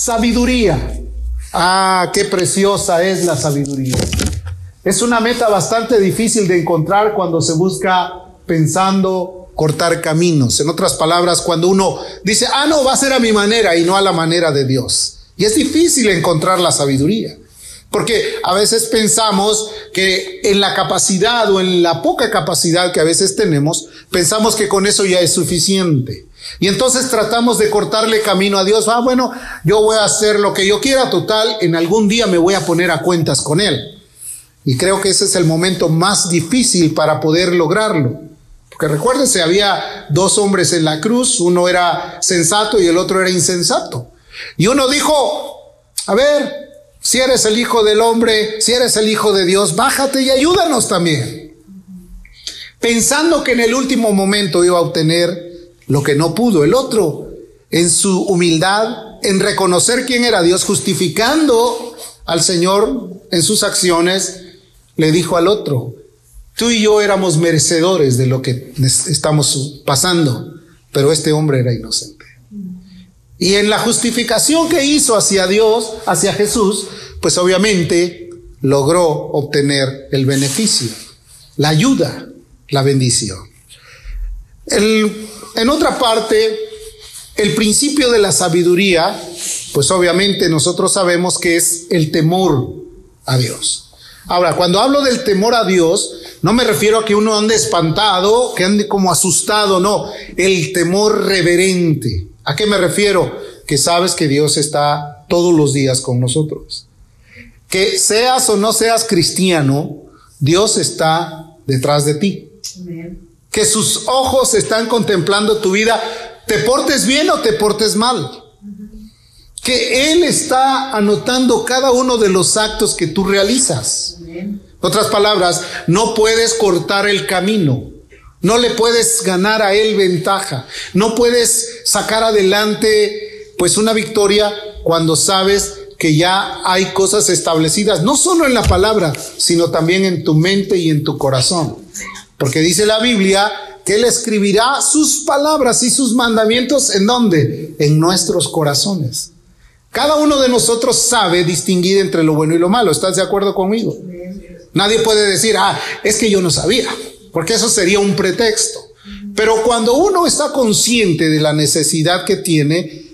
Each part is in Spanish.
Sabiduría. Ah, qué preciosa es la sabiduría. Es una meta bastante difícil de encontrar cuando se busca pensando cortar caminos. En otras palabras, cuando uno dice, ah, no, va a ser a mi manera y no a la manera de Dios. Y es difícil encontrar la sabiduría. Porque a veces pensamos que en la capacidad o en la poca capacidad que a veces tenemos, pensamos que con eso ya es suficiente. Y entonces tratamos de cortarle camino a Dios. Ah, bueno, yo voy a hacer lo que yo quiera, total, en algún día me voy a poner a cuentas con Él. Y creo que ese es el momento más difícil para poder lograrlo. Porque recuérdense, había dos hombres en la cruz, uno era sensato y el otro era insensato. Y uno dijo, a ver, si eres el Hijo del Hombre, si eres el Hijo de Dios, bájate y ayúdanos también. Pensando que en el último momento iba a obtener lo que no pudo. El otro, en su humildad, en reconocer quién era Dios, justificando al Señor en sus acciones, le dijo al otro, tú y yo éramos merecedores de lo que estamos pasando, pero este hombre era inocente. Y en la justificación que hizo hacia Dios, hacia Jesús, pues obviamente logró obtener el beneficio, la ayuda, la bendición. En otra parte, el principio de la sabiduría, pues obviamente nosotros sabemos que es el temor a Dios. Ahora, cuando hablo del temor a Dios, no me refiero a que uno ande espantado, que ande como asustado, no, el temor reverente. ¿A qué me refiero? Que sabes que Dios está todos los días con nosotros. Que seas o no seas cristiano, Dios está detrás de ti. Que sus ojos están contemplando tu vida, te portes bien o te portes mal. Que Él está anotando cada uno de los actos que tú realizas. En otras palabras, no puedes cortar el camino. No le puedes ganar a Él ventaja. No puedes sacar adelante pues una victoria cuando sabes que ya hay cosas establecidas, no solo en la palabra, sino también en tu mente y en tu corazón. Porque dice la Biblia que Él escribirá sus palabras y sus mandamientos en dónde? En nuestros corazones. Cada uno de nosotros sabe distinguir entre lo bueno y lo malo. ¿Estás de acuerdo conmigo? Nadie puede decir, ah, es que yo no sabía porque eso sería un pretexto. Pero cuando uno está consciente de la necesidad que tiene,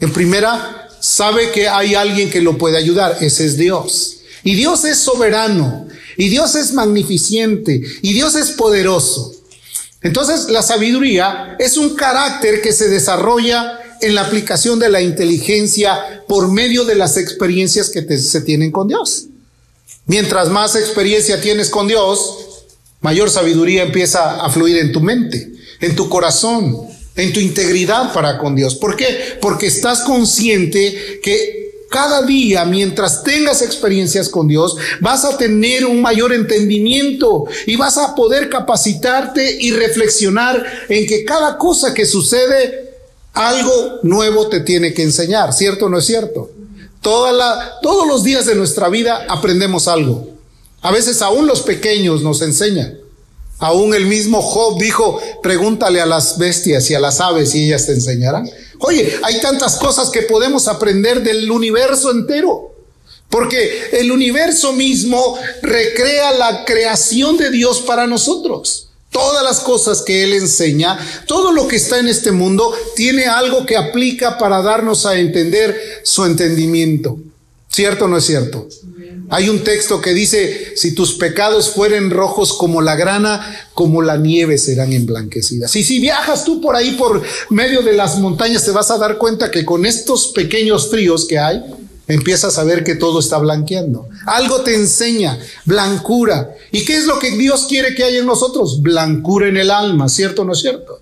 en primera, sabe que hay alguien que lo puede ayudar, ese es Dios. Y Dios es soberano, y Dios es magnificente, y Dios es poderoso. Entonces, la sabiduría es un carácter que se desarrolla en la aplicación de la inteligencia por medio de las experiencias que se tienen con Dios. Mientras más experiencia tienes con Dios, mayor sabiduría empieza a fluir en tu mente, en tu corazón, en tu integridad para con Dios. ¿Por qué? Porque estás consciente que cada día, mientras tengas experiencias con Dios, vas a tener un mayor entendimiento y vas a poder capacitarte y reflexionar en que cada cosa que sucede, algo nuevo te tiene que enseñar, ¿cierto o no es cierto? todos los días de nuestra vida aprendemos algo. A veces aún los pequeños nos enseñan. Aún el mismo Job dijo, pregúntale a las bestias y a las aves y ellas te enseñarán. Oye, hay tantas cosas que podemos aprender del universo entero. Porque el universo mismo recrea la creación de Dios para nosotros. Todas las cosas que Él enseña, todo lo que está en este mundo, tiene algo que aplica para darnos a entender su entendimiento. ¿Cierto o no es cierto? Hay un texto que dice, si tus pecados fueren rojos como la grana, como la nieve serán emblanquecidas. Y si viajas tú por ahí, por medio de las montañas, te vas a dar cuenta que con estos pequeños fríos que hay, empiezas a ver que todo está blanqueando. Algo te enseña, blancura. ¿Y qué es lo que Dios quiere que haya en nosotros? Blancura en el alma, ¿cierto o no es cierto?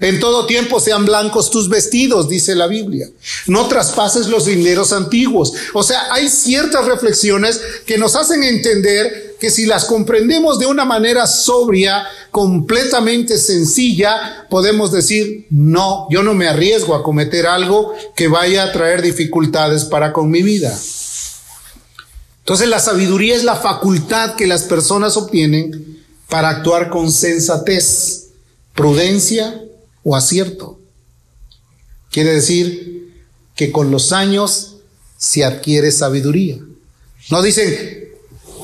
En todo tiempo sean blancos tus vestidos, dice la Biblia. No traspases los dineros antiguos. O sea, hay ciertas reflexiones que nos hacen entender que si las comprendemos de una manera sobria, completamente sencilla, podemos decir, no, yo no me arriesgo a cometer algo que vaya a traer dificultades para con mi vida. Entonces la sabiduría es la facultad que las personas obtienen para actuar con sensatez, prudencia o acierto. Quiere decir que con los años si adquieres sabiduría. No dicen,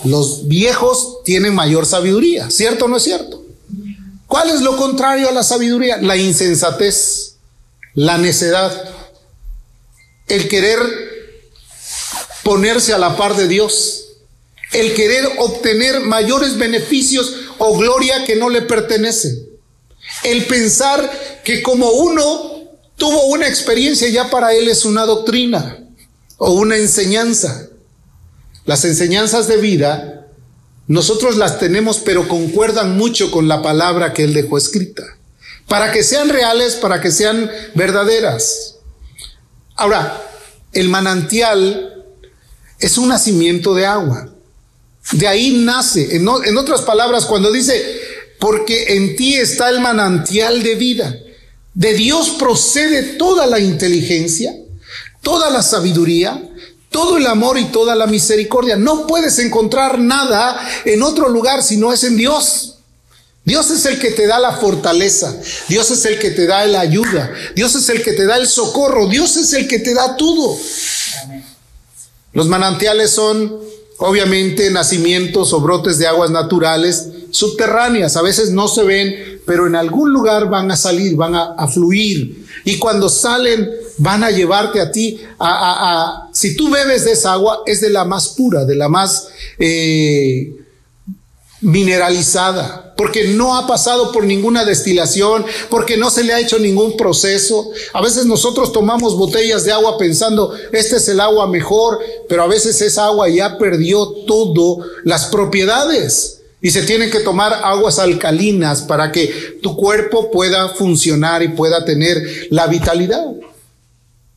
los viejos tienen mayor sabiduría, ¿cierto o no es cierto? ¿Cuál es lo contrario a la sabiduría? La insensatez, la necedad, el querer ponerse a la par de Dios, el querer obtener mayores beneficios o gloria que no le pertenece, el pensar que como uno tuvo una experiencia ya para él es una doctrina o una enseñanza. Las enseñanzas de vida, nosotros las tenemos, pero concuerdan mucho con la palabra que Él dejó escrita, para que sean reales, para que sean verdaderas. Ahora, el manantial es un nacimiento de agua. De ahí nace. En, otras palabras, cuando dice, porque en ti está el manantial de vida. De Dios procede toda la inteligencia, toda la sabiduría, todo el amor y toda la misericordia. No puedes encontrar nada en otro lugar si no es en Dios. Dios es el que te da la fortaleza, Dios es el que te da la ayuda, Dios es el que te da el socorro, Dios es el que te da todo. Los manantiales son obviamente nacimientos o brotes de aguas naturales subterráneas, a veces no se ven, pero en algún lugar van a salir, van a, fluir. Y cuando salen, van a llevarte a ti a, si tú bebes de esa agua, es de la más pura, de la más eh, mineralizada, porque no ha pasado por ninguna destilación, porque no se le ha hecho ningún proceso. A veces nosotros tomamos botellas de agua pensando, este es el agua mejor, pero a veces esa agua ya perdió todo las propiedades. Y se tienen que tomar aguas alcalinas para que tu cuerpo pueda funcionar y pueda tener la vitalidad.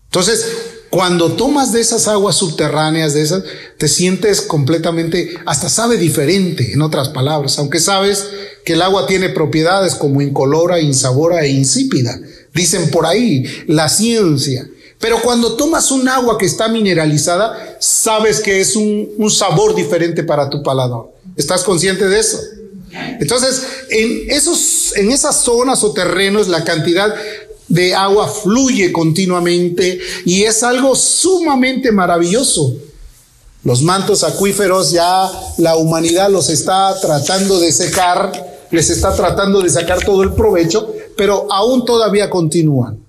Entonces, cuando tomas de esas aguas subterráneas, de esas, te sientes completamente, hasta sabe diferente, en otras palabras, aunque sabes que el agua tiene propiedades como incolora, insabora e insípida. Dicen por ahí la ciencia. Pero cuando tomas un agua que está mineralizada, sabes que es un, sabor diferente para tu paladar. ¿Estás consciente de eso? Entonces, en, esos, en esas zonas o terrenos, la cantidad de agua fluye continuamente y es algo sumamente maravilloso. Los mantos acuíferos ya la humanidad los está tratando de secar, les está tratando de sacar todo el provecho, pero aún todavía continúan.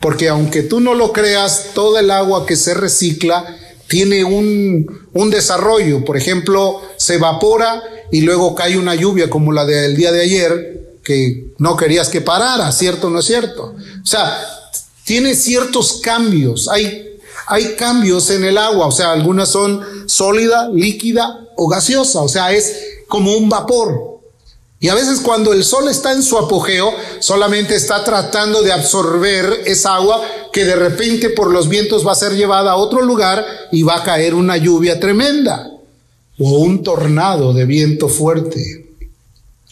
Porque aunque tú no lo creas, todo el agua que se recicla tiene un, un desarrollo. Por ejemplo, se evapora y luego cae una lluvia como la del día de ayer, que no querías que parara, ¿cierto o no es cierto? O sea, tiene ciertos cambios. Hay, hay cambios en el agua, o sea, algunas son sólida, líquida o gaseosa, o sea, es como un vapor. Y a veces cuando el sol está en su apogeo, solamente está tratando de absorber esa agua que de repente por los vientos va a ser llevada a otro lugar y va a caer una lluvia tremenda o un tornado de viento fuerte.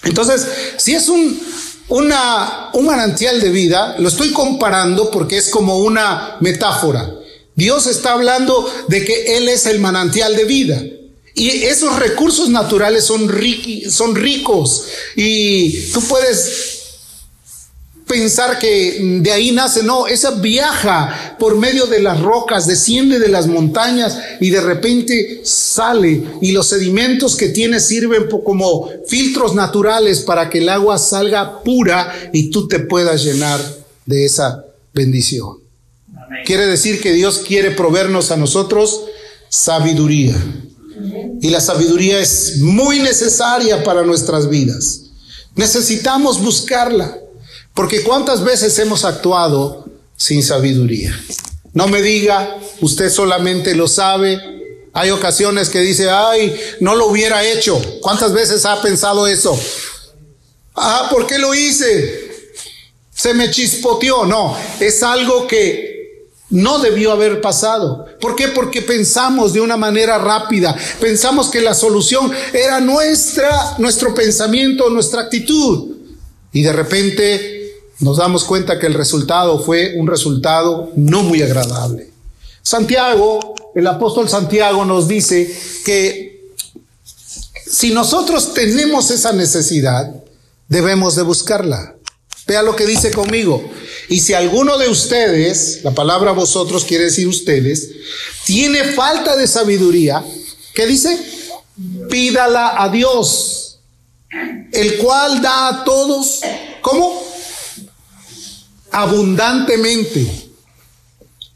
Entonces, si es un, una, un manantial de vida, lo estoy comparando porque es como una metáfora. Dios está hablando de que Él es el manantial de vida. Y esos recursos naturales son, son ricos y tú puedes pensar que de ahí nace, no, esa viaja por medio de las rocas, desciende de las montañas y de repente sale y los sedimentos que tiene sirven como filtros naturales para que el agua salga pura y tú te puedas llenar de esa bendición. Quiere decir que Dios quiere proveernos a nosotros sabiduría. Y la sabiduría es muy necesaria para nuestras vidas. Necesitamos buscarla, porque cuántas veces hemos actuado sin sabiduría. No me diga, usted solamente lo sabe. Hay ocasiones que dice, ay, no lo hubiera hecho. ¿Cuántas veces ha pensado eso? Ah, ¿por qué lo hice? Se me chispoteó. No, es algo que no debió haber pasado. ¿Por qué? Porque pensamos de una manera rápida. Pensamos que la solución era nuestra, nuestro pensamiento, nuestra actitud. Y de repente nos damos cuenta que el resultado fue un resultado no muy agradable. Santiago, el apóstol Santiago nos dice que si nosotros tenemos esa necesidad, debemos de buscarla. Vea lo que dice conmigo. Y si alguno de ustedes, la palabra vosotros quiere decir ustedes, tiene falta de sabiduría, ¿qué dice? Pídala a Dios, el cual da a todos, ¿cómo? Abundantemente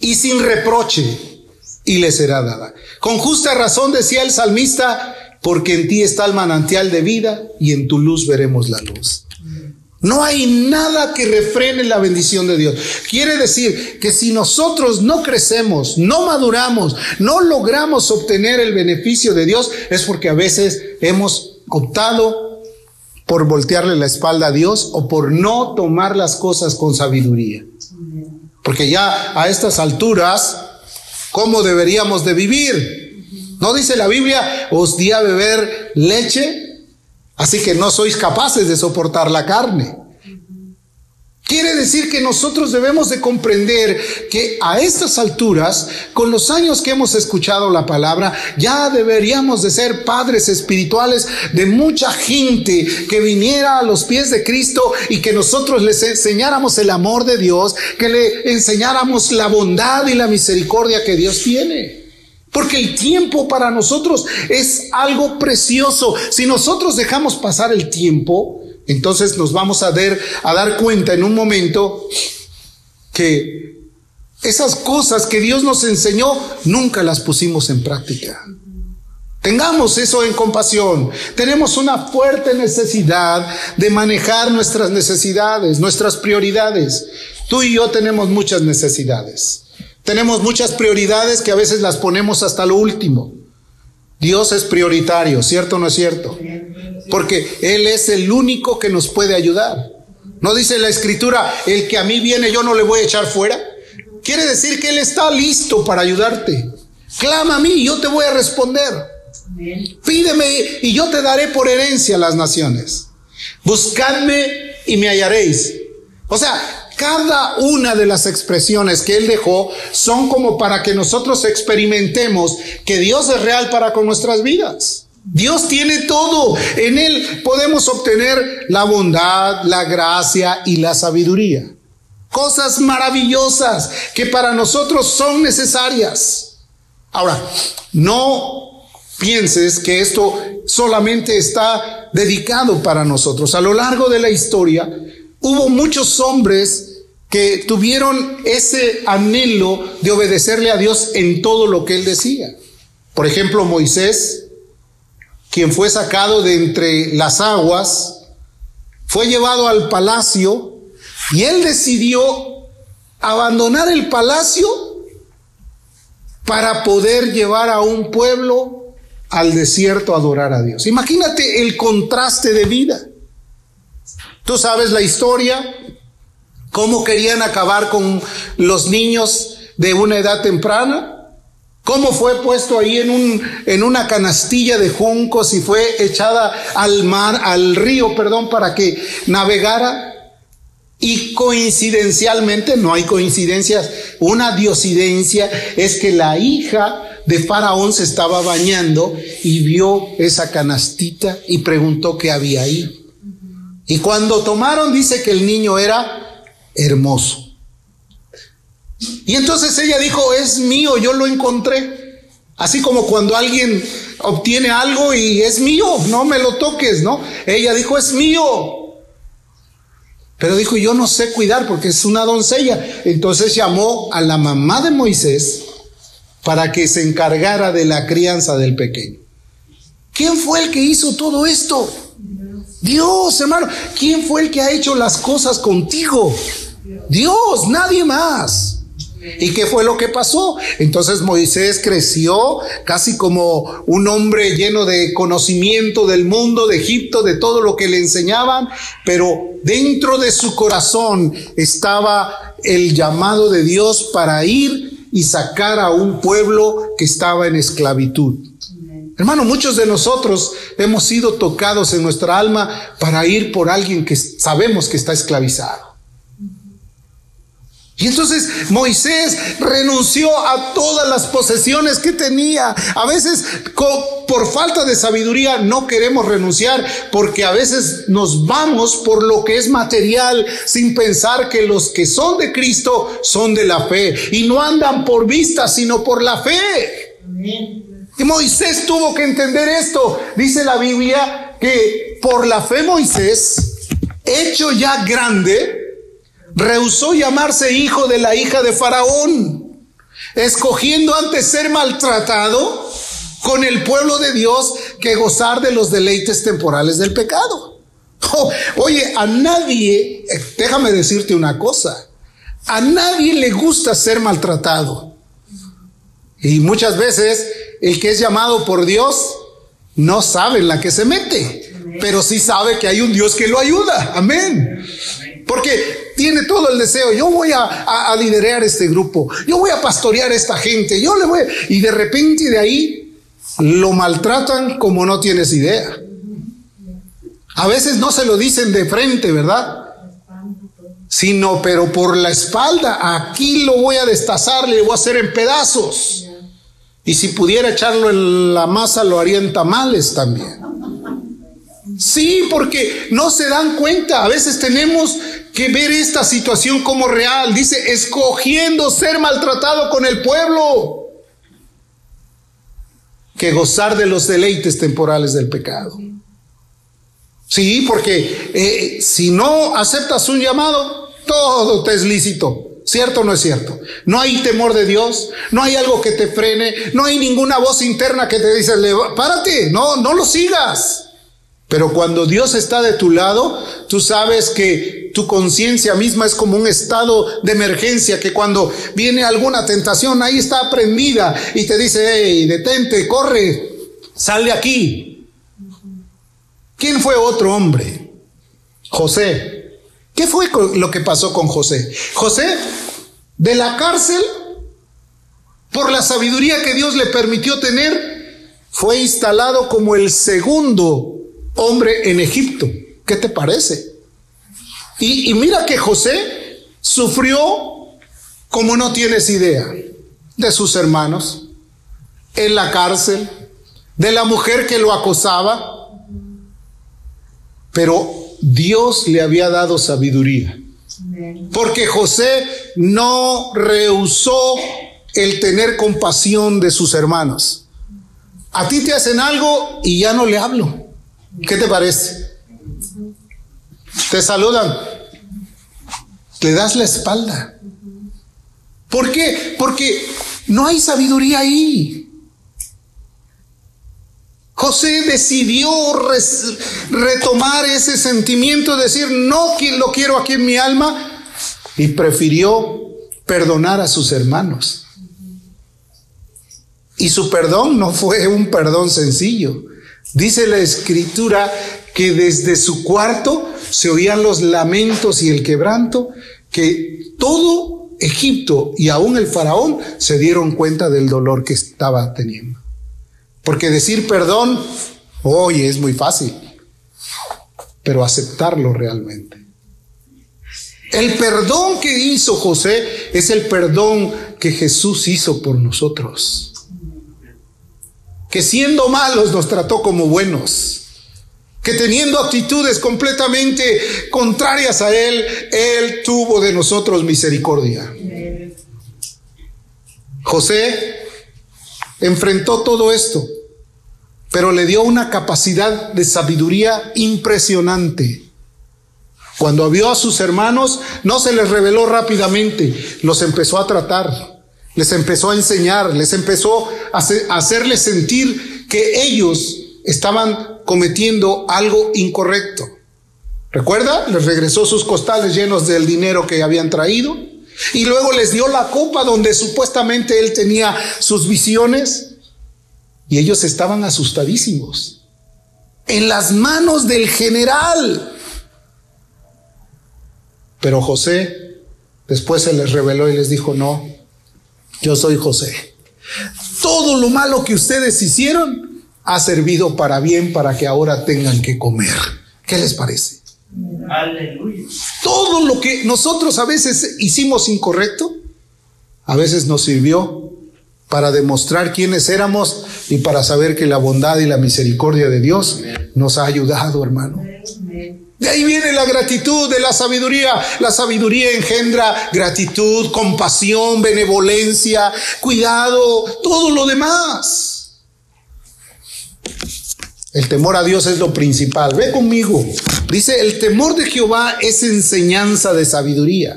y sin reproche, y le será dada. Con justa razón decía el salmista, porque en ti está el manantial de vida y en tu luz veremos la luz. No hay nada que refrene la bendición de Dios. Quiere decir que si nosotros no crecemos, no maduramos, no logramos obtener el beneficio de Dios, es porque a veces hemos optado por voltearle la espalda a Dios o por no tomar las cosas con sabiduría. Porque ya a estas alturas, ¿cómo deberíamos de vivir? ¿No dice la Biblia, os di a beber leche Así que no sois capaces de soportar la carne. Quiere decir que nosotros debemos de comprender que a estas alturas, con los años que hemos escuchado la palabra, ya deberíamos de ser padres espirituales de mucha gente que viniera a los pies de Cristo y que nosotros les enseñáramos el amor de Dios, que le enseñáramos la bondad y la misericordia que Dios tiene. Porque el tiempo para nosotros es algo precioso. Si nosotros dejamos pasar el tiempo, entonces nos vamos a, ver, a dar cuenta en un momento que esas cosas que Dios nos enseñó nunca las pusimos en práctica. Tengamos eso en compasión. Tenemos una fuerte necesidad de manejar nuestras necesidades, nuestras prioridades. Tú y yo tenemos muchas necesidades. Tenemos muchas prioridades que a veces las ponemos hasta lo último. Dios es prioritario, ¿cierto o no es cierto? Porque Él es el único que nos puede ayudar. ¿No dice la escritura, el que a mí viene yo no le voy a echar fuera? Quiere decir que Él está listo para ayudarte. Clama a mí y yo te voy a responder. Pídeme y yo te daré por herencia las naciones. Buscadme y me hallaréis. O sea, cada una de las expresiones que Él dejó son como para que nosotros experimentemos que Dios es real para con nuestras vidas. Dios tiene todo. En Él podemos obtener la bondad, la gracia y la sabiduría. Cosas maravillosas que para nosotros son necesarias. Ahora, no pienses que esto solamente está dedicado para nosotros. A lo largo de la historia, hubo muchos hombres que tuvieron ese anhelo de obedecerle a Dios en todo lo que él decía. Por ejemplo, Moisés, quien fue sacado de entre las aguas, fue llevado al palacio y él decidió abandonar el palacio para poder llevar a un pueblo al desierto a adorar a Dios. Imagínate el contraste de vida. Tú sabes la historia, cómo querían acabar con los niños de una edad temprana, cómo fue puesto ahí en, un, en una canastilla de juncos y fue echada al mar, al río, perdón, para que navegara. Y coincidencialmente, no hay coincidencias, una diosidencia es que la hija de Faraón se estaba bañando y vio esa canastita y preguntó qué había ahí. Y cuando tomaron, dice que el niño era hermoso. Y entonces ella dijo, es mío, yo lo encontré. Así como cuando alguien obtiene algo y es mío, no me lo toques, ¿no? Ella dijo, es mío. Pero dijo, yo no sé cuidar porque es una doncella. Entonces llamó a la mamá de Moisés para que se encargara de la crianza del pequeño. ¿Quién fue el que hizo todo esto? Dios, hermano. ¿Quién fue el que ha hecho las cosas contigo? Dios, nadie más. ¿Y qué fue lo que pasó? Entonces Moisés creció casi como un hombre lleno de conocimiento del mundo, de Egipto, de todo lo que le enseñaban, pero dentro de su corazón estaba el llamado de Dios para ir y sacar a un pueblo que estaba en esclavitud. Hermano, muchos de nosotros hemos sido tocados en nuestra alma para ir por alguien que sabemos que está esclavizado. Y entonces Moisés renunció a todas las posesiones que tenía. A veces por falta de sabiduría no queremos renunciar porque a veces nos vamos por lo que es material sin pensar que los que son de Cristo son de la fe y no andan por vista sino por la fe. Y Moisés tuvo que entender esto. Dice la Biblia que por la fe Moisés, hecho ya grande, rehusó llamarse hijo de la hija de Faraón, escogiendo antes ser maltratado con el pueblo de Dios que gozar de los deleites temporales del pecado. Oh, oye, a nadie, déjame decirte una cosa, a nadie le gusta ser maltratado. Y muchas veces el que es llamado por Dios no sabe en la que se mete, pero sí sabe que hay un Dios que lo ayuda. Amén. Porque tiene todo el deseo, yo voy a, liderar este grupo, yo voy a pastorear a esta gente, yo le voy, y de repente de ahí lo maltratan como no tienes idea. A veces no se lo dicen de frente, ¿verdad? Sino, pero por la espalda, aquí lo voy a destazar, le voy a hacer en pedazos. Y si pudiera echarlo en la masa, lo haría en tamales también. Sí, porque no se dan cuenta. A veces tenemos que ver esta situación como real. Dice, escogiendo ser maltratado con el pueblo que gozar de los deleites temporales del pecado. Sí, porque eh, si no aceptas un llamado, todo te es lícito. ¿Cierto o no es cierto? No hay temor de Dios, no hay algo que te frene, no hay ninguna voz interna que te dice, párate, no, no lo sigas. Pero cuando Dios está de tu lado, tú sabes que tu conciencia misma es como un estado de emergencia, que cuando viene alguna tentación, ahí está prendida y te dice, hey, detente, corre, sal de aquí. ¿Quién fue otro hombre? José. ¿Qué fue lo que pasó con José? José, de la cárcel, por la sabiduría que Dios le permitió tener, fue instalado como el segundo hombre en Egipto. ¿Qué te parece? Y, mira que José sufrió como no tienes idea de sus hermanos, en la cárcel, de la mujer que lo acosaba, pero Dios le había dado sabiduría. Porque José no rehusó el tener compasión de sus hermanos. A ti te hacen algo y ya no le hablo. ¿Qué te parece? Te saludan. Le das la espalda. ¿Por qué? Porque no hay sabiduría ahí. José decidió retomar ese sentimiento, de decir, no lo quiero aquí en mi alma, y prefirió perdonar a sus hermanos. Y su perdón no fue un perdón sencillo. Dice la escritura que desde su cuarto se oían los lamentos y el quebranto, que todo Egipto y aún el faraón se dieron cuenta del dolor que estaba teniendo. Porque decir perdón, hoy es muy fácil, pero aceptarlo realmente. El perdón que hizo José es el perdón que Jesús hizo por nosotros que siendo malos nos trató como buenos, que teniendo actitudes completamente contrarias a Él, Él tuvo de nosotros misericordia. José enfrentó todo esto, pero le dio una capacidad de sabiduría impresionante. Cuando vio a sus hermanos, no se les reveló rápidamente, los empezó a tratar les empezó a enseñar, les empezó a hacerles sentir que ellos estaban cometiendo algo incorrecto. ¿Recuerda? Les regresó sus costales llenos del dinero que habían traído y luego les dio la copa donde supuestamente él tenía sus visiones y ellos estaban asustadísimos. En las manos del general. Pero José después se les reveló y les dijo, no, yo soy José. Todo lo malo que ustedes hicieron ha servido para bien para que ahora tengan que comer. ¿Qué les parece? Aleluya. Todo lo que nosotros a veces hicimos incorrecto, a veces nos sirvió para demostrar quiénes éramos y para saber que la bondad y la misericordia de Dios nos ha ayudado, hermano. De ahí viene la gratitud de la sabiduría. La sabiduría engendra gratitud, compasión, benevolencia, cuidado, todo lo demás. El temor a Dios es lo principal. Ve conmigo. Dice, el temor de Jehová es enseñanza de sabiduría.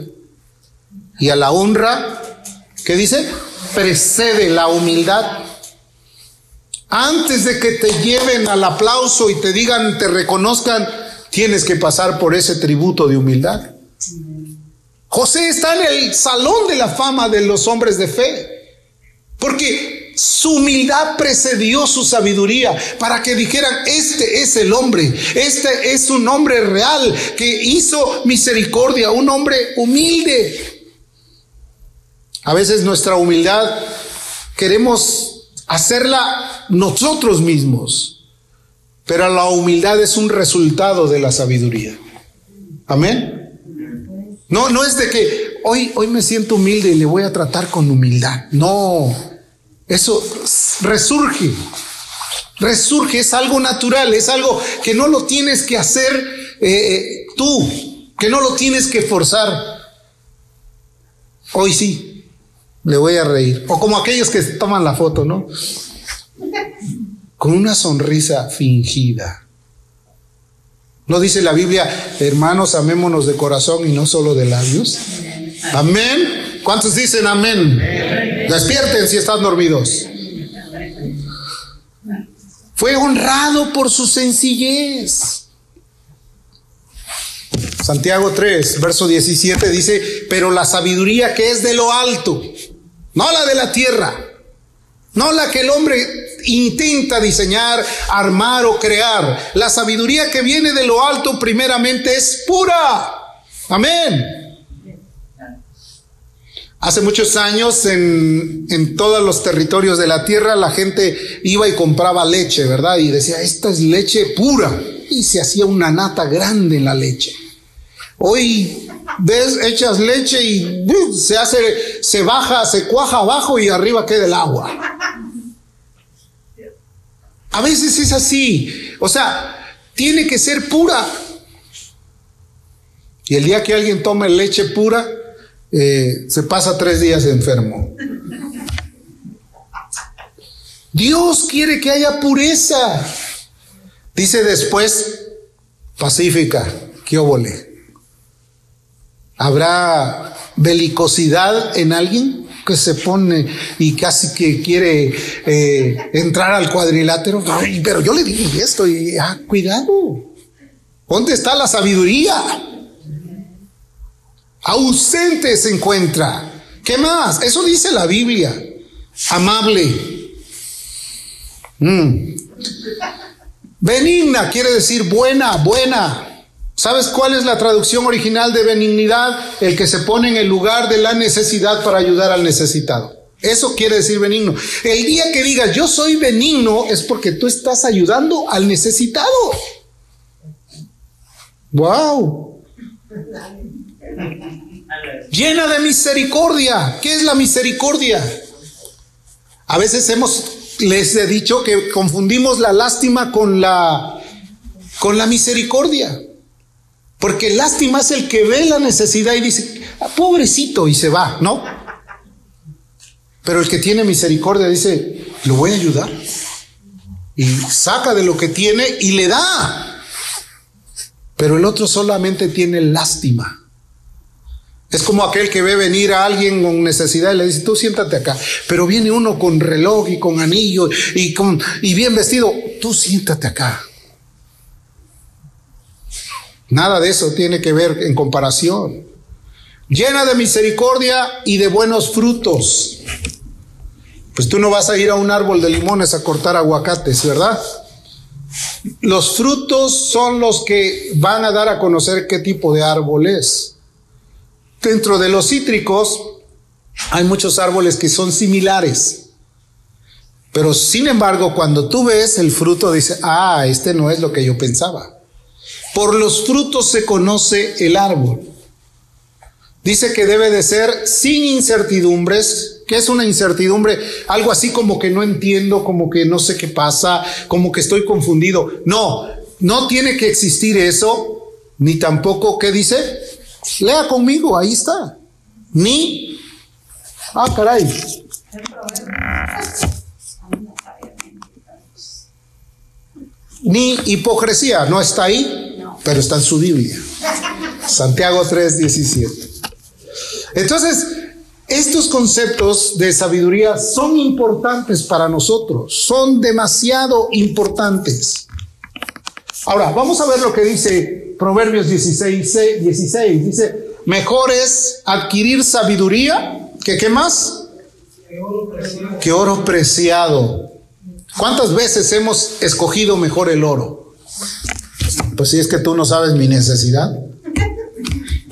Y a la honra, ¿qué dice? Precede la humildad. Antes de que te lleven al aplauso y te digan, te reconozcan, tienes que pasar por ese tributo de humildad. José está en el salón de la fama de los hombres de fe, porque su humildad precedió su sabiduría para que dijeran, este es el hombre, este es un hombre real que hizo misericordia, un hombre humilde. A veces nuestra humildad queremos hacerla nosotros mismos. Pero la humildad es un resultado de la sabiduría. Amén. No, no es de que hoy, hoy me siento humilde y le voy a tratar con humildad. No, eso resurge. Resurge, es algo natural, es algo que no lo tienes que hacer eh, eh, tú, que no lo tienes que forzar. Hoy sí, le voy a reír. O como aquellos que toman la foto, ¿no? con una sonrisa fingida. ¿No dice la Biblia, hermanos, amémonos de corazón y no solo de labios? Amén. ¿Cuántos dicen amén? Despierten si están dormidos. Fue honrado por su sencillez. Santiago 3, verso 17 dice, pero la sabiduría que es de lo alto, no la de la tierra, no la que el hombre intenta diseñar, armar o crear. La sabiduría que viene de lo alto primeramente es pura. Amén. Hace muchos años en, en, todos los territorios de la tierra la gente iba y compraba leche, ¿verdad? Y decía, esta es leche pura. Y se hacía una nata grande en la leche. Hoy ves, echas leche y se hace, se baja, se cuaja abajo y arriba queda el agua. A veces es así. O sea, tiene que ser pura. Y el día que alguien tome leche pura, eh, se pasa tres días enfermo. Dios quiere que haya pureza. Dice después, pacífica, qué óvole. ¿Habrá belicosidad en alguien? que se pone y casi que quiere eh, entrar al cuadrilátero. pero yo le dije esto y, ah, cuidado. ¿Dónde está la sabiduría? Ausente se encuentra. ¿Qué más? Eso dice la Biblia. Amable. Mm. Benigna quiere decir buena, buena. ¿Sabes cuál es la traducción original de benignidad? El que se pone en el lugar de la necesidad para ayudar al necesitado. Eso quiere decir benigno. El día que digas yo soy benigno es porque tú estás ayudando al necesitado. Wow. Llena de misericordia. ¿Qué es la misericordia? A veces hemos les he dicho que confundimos la lástima con la con la misericordia. Porque lástima es el que ve la necesidad y dice, ah, pobrecito, y se va, ¿no? Pero el que tiene misericordia dice, lo voy a ayudar. Y saca de lo que tiene y le da. Pero el otro solamente tiene lástima. Es como aquel que ve venir a alguien con necesidad y le dice, tú siéntate acá. Pero viene uno con reloj y con anillo y, con, y bien vestido, tú siéntate acá. Nada de eso tiene que ver en comparación. Llena de misericordia y de buenos frutos. Pues tú no vas a ir a un árbol de limones a cortar aguacates, ¿verdad? Los frutos son los que van a dar a conocer qué tipo de árbol es. Dentro de los cítricos hay muchos árboles que son similares. Pero sin embargo, cuando tú ves el fruto, dices, ah, este no es lo que yo pensaba. Por los frutos se conoce el árbol. Dice que debe de ser sin incertidumbres. ¿Qué es una incertidumbre? Algo así como que no entiendo, como que no sé qué pasa, como que estoy confundido. No, no tiene que existir eso, ni tampoco, ¿qué dice? Lea conmigo, ahí está. Ni, ah, caray. Ni hipocresía, no está ahí, pero está en su Biblia. Santiago 3, 17. Entonces, estos conceptos de sabiduría son importantes para nosotros, son demasiado importantes. Ahora, vamos a ver lo que dice Proverbios 16, 16. Dice, mejor es adquirir sabiduría que qué más? Que oro preciado. ¿Cuántas veces hemos escogido mejor el oro? Pues si es que tú no sabes mi necesidad.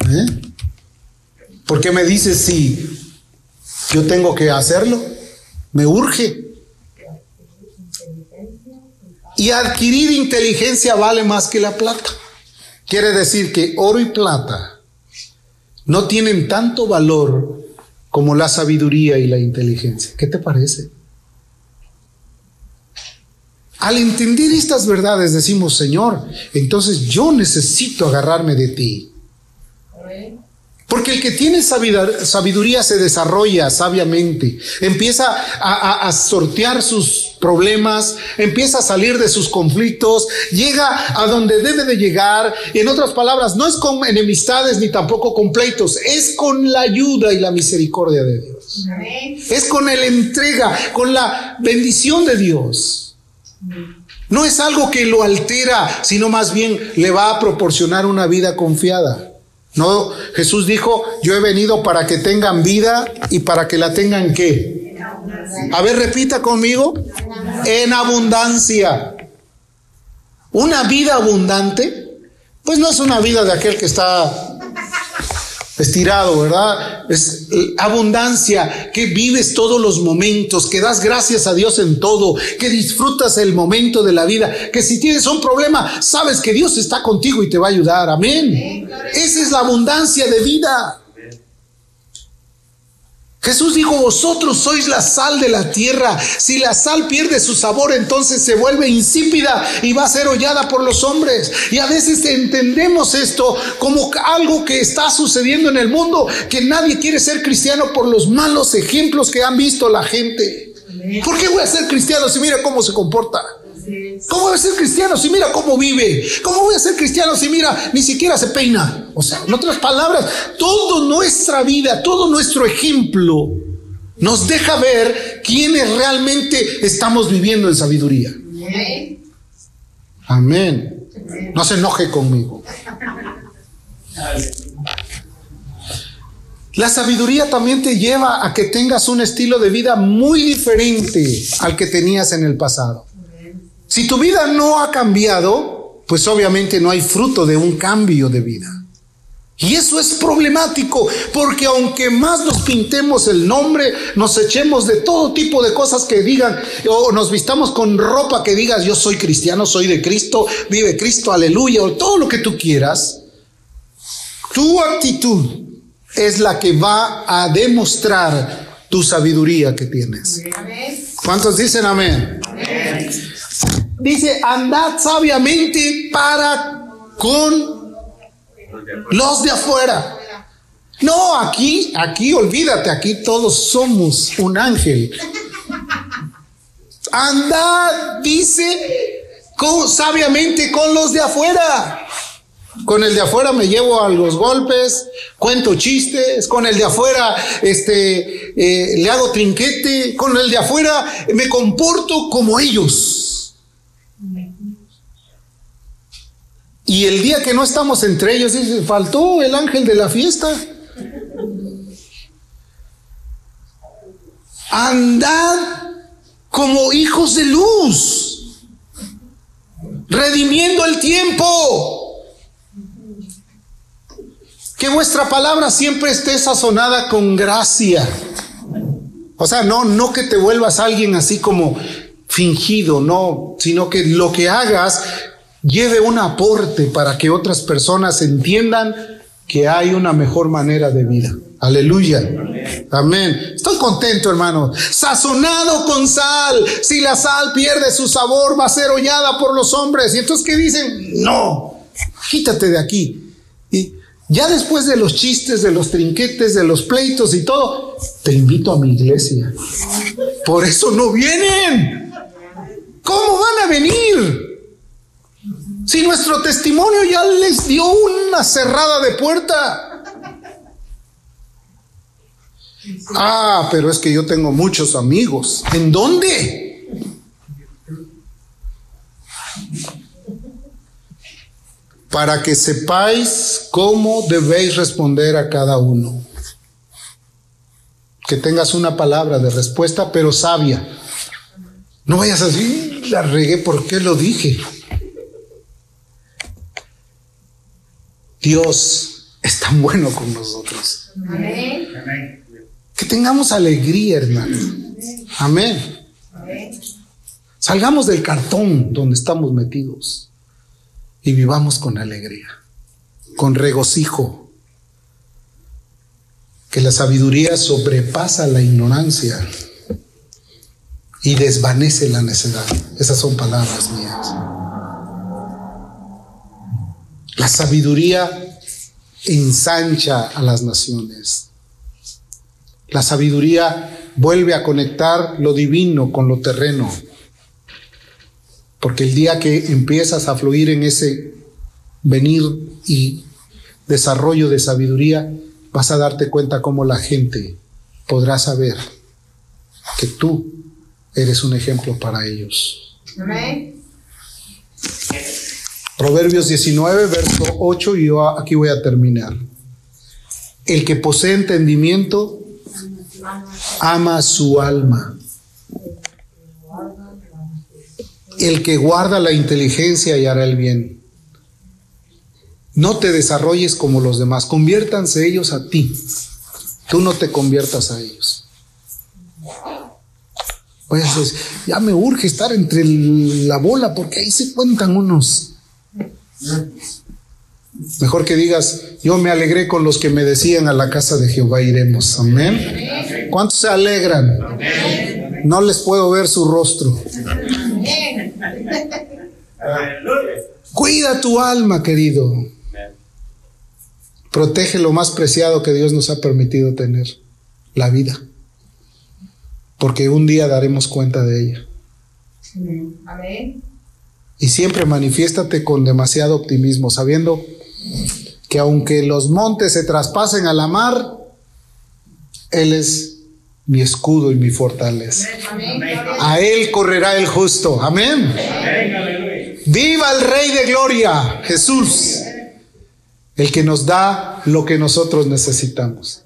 ¿Eh? ¿Por qué me dices si yo tengo que hacerlo? Me urge. Y adquirir inteligencia vale más que la plata. Quiere decir que oro y plata no tienen tanto valor como la sabiduría y la inteligencia. ¿Qué te parece? Al entender estas verdades decimos, Señor, entonces yo necesito agarrarme de ti. Porque el que tiene sabiduría se desarrolla sabiamente, empieza a, sortear sus problemas, empieza a salir de sus conflictos, llega a donde debe de llegar. En otras palabras, no es con enemistades ni tampoco con pleitos, es con la ayuda y la misericordia de Dios. Es con la entrega, con la bendición de Dios. No es algo que lo altera, sino más bien le va a proporcionar una vida confiada. No, Jesús dijo, yo he venido para que tengan vida y para que la tengan qué. A ver, repita conmigo. En abundancia. Una vida abundante, pues no es una vida de aquel que está estirado, ¿verdad? Es abundancia, que vives todos los momentos, que das gracias a Dios en todo, que disfrutas el momento de la vida, que si tienes un problema, sabes que Dios está contigo y te va a ayudar. Amén. Esa es la abundancia de vida. Jesús dijo, vosotros sois la sal de la tierra. Si la sal pierde su sabor, entonces se vuelve insípida y va a ser hollada por los hombres. Y a veces entendemos esto como algo que está sucediendo en el mundo, que nadie quiere ser cristiano por los malos ejemplos que han visto la gente. ¿Por qué voy a ser cristiano si mira cómo se comporta? ¿Cómo voy a ser cristiano si mira cómo vive? ¿Cómo voy a ser cristiano si mira ni siquiera se peina? O sea, en otras palabras, toda nuestra vida, todo nuestro ejemplo nos deja ver quiénes realmente estamos viviendo en sabiduría. Amén. No se enoje conmigo. La sabiduría también te lleva a que tengas un estilo de vida muy diferente al que tenías en el pasado. Si tu vida no ha cambiado, pues obviamente no hay fruto de un cambio de vida. Y eso es problemático, porque aunque más nos pintemos el nombre, nos echemos de todo tipo de cosas que digan, o nos vistamos con ropa que digas, yo soy cristiano, soy de Cristo, vive Cristo, aleluya, o todo lo que tú quieras, tu actitud es la que va a demostrar tu sabiduría que tienes. ¿Cuántos dicen amén? amén dice, andad sabiamente para con los de afuera. No, aquí, aquí, olvídate, aquí todos somos un ángel. Andad, dice, con, sabiamente con los de afuera. Con el de afuera me llevo a los golpes, cuento chistes, con el de afuera este, eh, le hago trinquete, con el de afuera me comporto como ellos. Y el día que no estamos entre ellos, dice, faltó el ángel de la fiesta. Andad como hijos de luz, redimiendo el tiempo. Que vuestra palabra siempre esté sazonada con gracia. O sea, no, no que te vuelvas alguien así como fingido, no, sino que lo que hagas lleve un aporte para que otras personas entiendan que hay una mejor manera de vida. Aleluya. Amén. Estoy contento, hermano. Sazonado con sal. Si la sal pierde su sabor, va a ser hollada por los hombres. Y entonces, ¿qué dicen? No, quítate de aquí. Y ya después de los chistes, de los trinquetes, de los pleitos y todo, te invito a mi iglesia. Por eso no vienen. ¿Cómo van a venir? Si nuestro testimonio ya les dio una cerrada de puerta. Ah, pero es que yo tengo muchos amigos. ¿En dónde? Para que sepáis cómo debéis responder a cada uno. Que tengas una palabra de respuesta, pero sabia. No vayas así, la regué, ¿por qué lo dije? Dios es tan bueno con nosotros. Que tengamos alegría, hermano. Amén. Salgamos del cartón donde estamos metidos y vivamos con alegría, con regocijo. Que la sabiduría sobrepasa la ignorancia y desvanece la necedad. Esas son palabras mías. La sabiduría ensancha a las naciones. La sabiduría vuelve a conectar lo divino con lo terreno. Porque el día que empiezas a fluir en ese venir y desarrollo de sabiduría, vas a darte cuenta cómo la gente podrá saber que tú eres un ejemplo para ellos. Proverbios 19, verso 8, y yo aquí voy a terminar. El que posee entendimiento ama su alma. El que guarda la inteligencia y hará el bien. No te desarrolles como los demás, conviértanse ellos a ti. Tú no te conviertas a ellos. Oye, ya me urge estar entre la bola porque ahí se cuentan unos. Mejor que digas, yo me alegré con los que me decían a la casa de Jehová iremos. Amén. ¿Cuántos se alegran? No les puedo ver su rostro. Cuida tu alma, querido. Protege lo más preciado que Dios nos ha permitido tener, la vida. Porque un día daremos cuenta de ella. Amén. Y siempre manifiéstate con demasiado optimismo, sabiendo que aunque los montes se traspasen a la mar, Él es mi escudo y mi fortaleza. A Él correrá el justo. Amén. Viva el Rey de Gloria, Jesús, el que nos da lo que nosotros necesitamos.